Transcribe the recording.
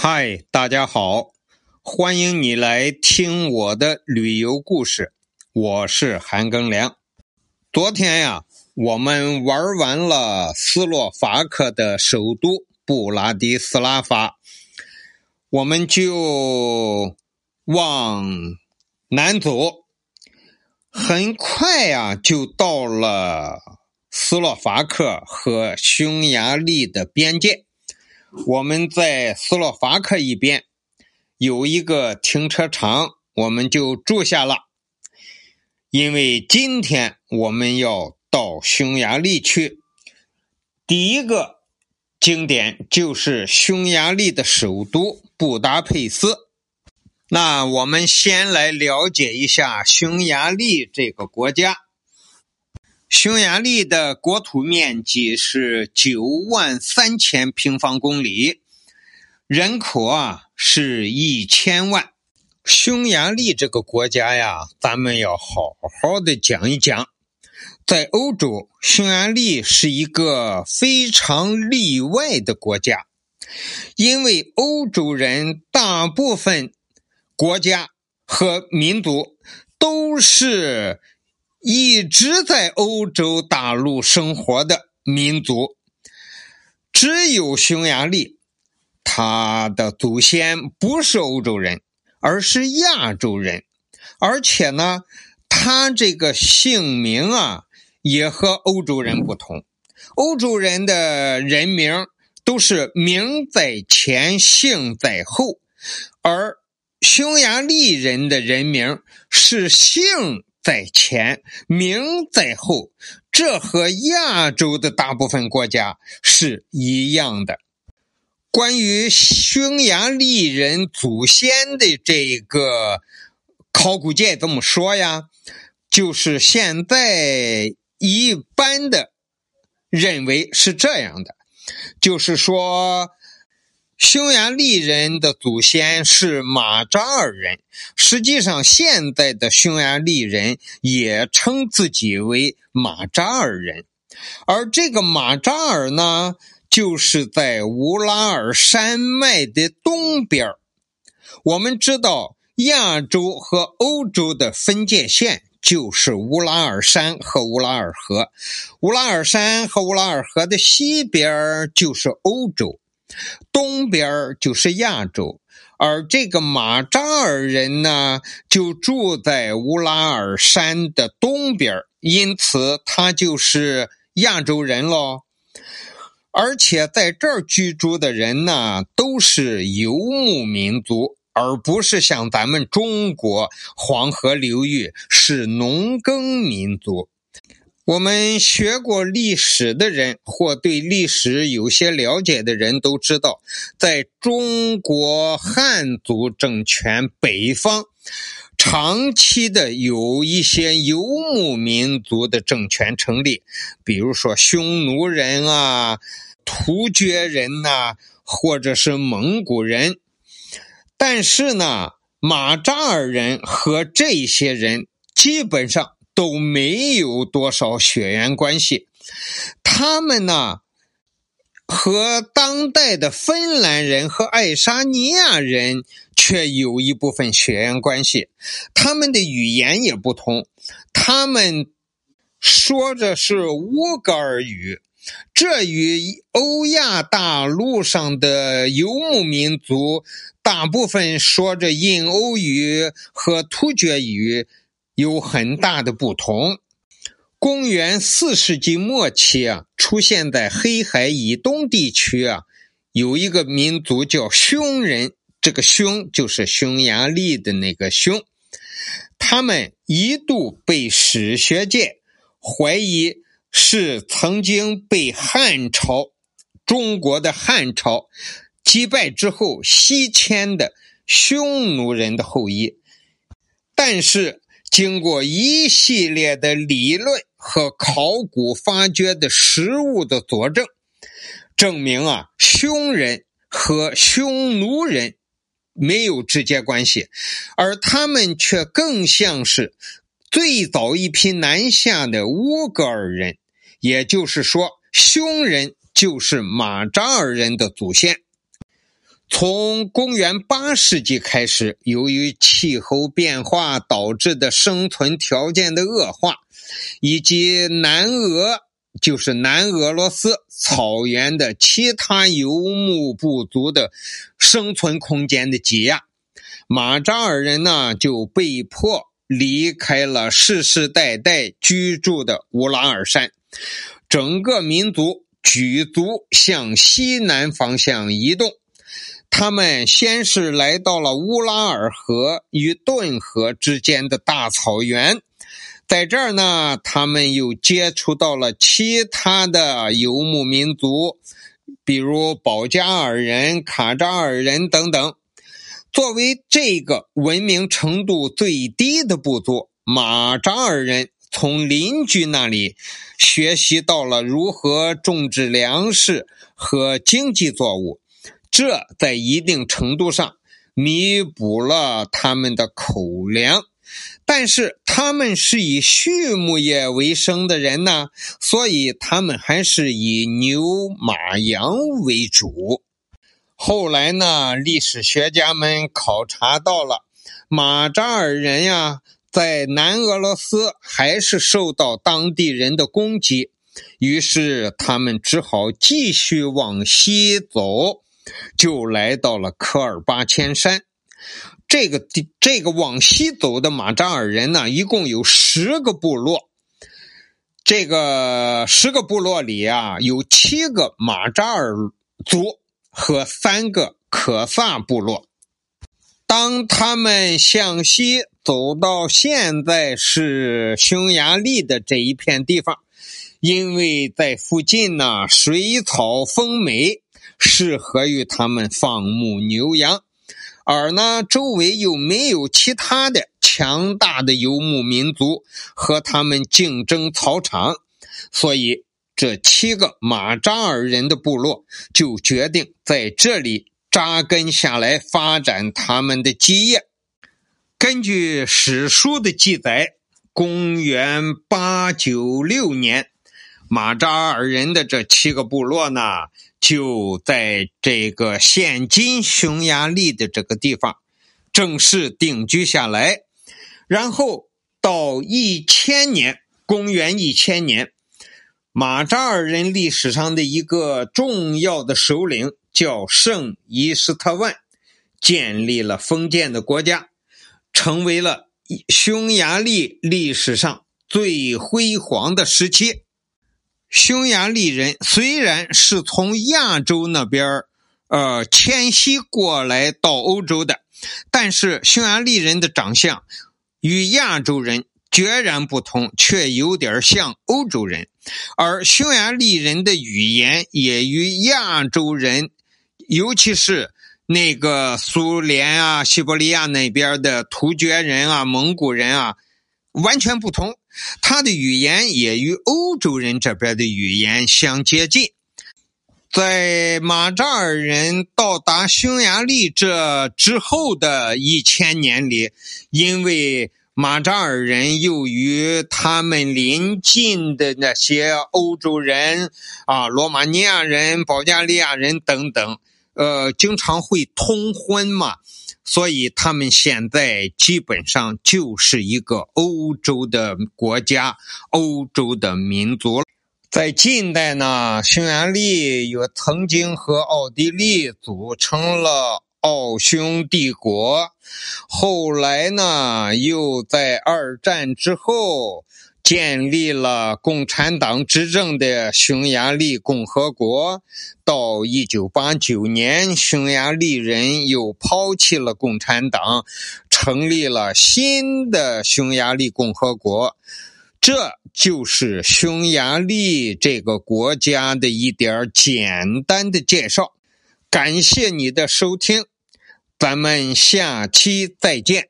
嗨，大家好，欢迎你来听我的旅游故事。我是韩庚良。昨天呀，我们玩完了斯洛伐克的首都布拉迪斯拉发，我们就往南走，很快呀，就到了斯洛伐克和匈牙利的边界。我们在斯洛伐克一边有一个停车场，我们就住下了。因为今天我们要到匈牙利去，第一个景点就是匈牙利的首都布达佩斯。那我们先来了解一下匈牙利这个国家。匈牙利的国土面积是九万三千平方公里，人口啊是一千万。匈牙利这个国家呀，咱们要好好的讲一讲。在欧洲，匈牙利是一个非常例外的国家，因为欧洲人大部分国家和民族都是。一直在欧洲大陆生活的民族，只有匈牙利，他的祖先不是欧洲人，而是亚洲人，而且呢，他这个姓名啊也和欧洲人不同。欧洲人的人名都是名在前，姓在后，而匈牙利人的人名是姓。在前，名在后，这和亚洲的大部分国家是一样的。关于匈牙利人祖先的这个考古界怎么说呀？就是现在一般的认为是这样的，就是说。匈牙利人的祖先是马扎尔人，实际上现在的匈牙利人也称自己为马扎尔人，而这个马扎尔呢，就是在乌拉尔山脉的东边我们知道，亚洲和欧洲的分界线就是乌拉尔山和乌拉尔河，乌拉尔山和乌拉尔河的西边就是欧洲。东边就是亚洲，而这个马扎尔人呢，就住在乌拉尔山的东边，因此他就是亚洲人喽。而且在这儿居住的人呢，都是游牧民族，而不是像咱们中国黄河流域是农耕民族。我们学过历史的人，或对历史有些了解的人都知道，在中国汉族政权北方，长期的有一些游牧民族的政权成立，比如说匈奴人啊、突厥人呐，或者是蒙古人。但是呢，马扎尔人和这些人基本上。都没有多少血缘关系，他们呢和当代的芬兰人和爱沙尼亚人却有一部分血缘关系，他们的语言也不同，他们说着是乌格尔语，这与欧亚大陆上的游牧民族大部分说着印欧语和突厥语。有很大的不同。公元四世纪末期啊，出现在黑海以东地区啊，有一个民族叫匈人，这个匈就是匈牙利的那个匈。他们一度被史学界怀疑是曾经被汉朝中国的汉朝击败之后西迁的匈奴人的后裔，但是。经过一系列的理论和考古发掘的实物的佐证，证明啊，匈人和匈奴人没有直接关系，而他们却更像是最早一批南下的乌格尔人。也就是说，匈人就是马扎尔人的祖先。从公元八世纪开始，由于气候变化导致的生存条件的恶化，以及南俄就是南俄罗斯草原的其他游牧部族的生存空间的挤压，马扎尔人呢就被迫离开了世世代代居住的乌拉尔山，整个民族。举足向西南方向移动，他们先是来到了乌拉尔河与顿河之间的大草原，在这儿呢，他们又接触到了其他的游牧民族，比如保加尔人、卡扎尔人等等。作为这个文明程度最低的部族，马扎尔人。从邻居那里学习到了如何种植粮食和经济作物，这在一定程度上弥补了他们的口粮。但是他们是以畜牧业为生的人呢，所以他们还是以牛马羊为主。后来呢，历史学家们考察到了马扎尔人呀。在南俄罗斯还是受到当地人的攻击，于是他们只好继续往西走，就来到了科尔巴阡山。这个地，这个往西走的马扎尔人呢，一共有十个部落。这个十个部落里啊，有七个马扎尔族和三个可萨部落。当他们向西走到现在是匈牙利的这一片地方，因为在附近呢，水草丰美，适合于他们放牧牛羊，而呢，周围又没有其他的强大的游牧民族和他们竞争草场，所以这七个马扎尔人的部落就决定在这里。扎根下来，发展他们的基业。根据史书的记载，公元八九六年，马扎尔人的这七个部落呢，就在这个现今匈牙利的这个地方正式定居下来。然后到一千年，公元一千年，马扎尔人历史上的一个重要的首领。叫圣伊斯特万，建立了封建的国家，成为了匈牙利历史上最辉煌的时期。匈牙利人虽然是从亚洲那边呃迁徙过来到欧洲的，但是匈牙利人的长相与亚洲人决然不同，却有点像欧洲人，而匈牙利人的语言也与亚洲人。尤其是那个苏联啊、西伯利亚那边的突厥人啊、蒙古人啊，完全不同。他的语言也与欧洲人这边的语言相接近。在马扎尔人到达匈牙利这之后的一千年里，因为马扎尔人又与他们邻近的那些欧洲人啊、罗马尼亚人、保加利亚人等等。呃，经常会通婚嘛，所以他们现在基本上就是一个欧洲的国家，欧洲的民族。在近代呢，匈牙利也曾经和奥地利组成了奥匈帝国，后来呢，又在二战之后。建立了共产党执政的匈牙利共和国。到一九八九年，匈牙利人又抛弃了共产党，成立了新的匈牙利共和国。这就是匈牙利这个国家的一点简单的介绍。感谢你的收听，咱们下期再见。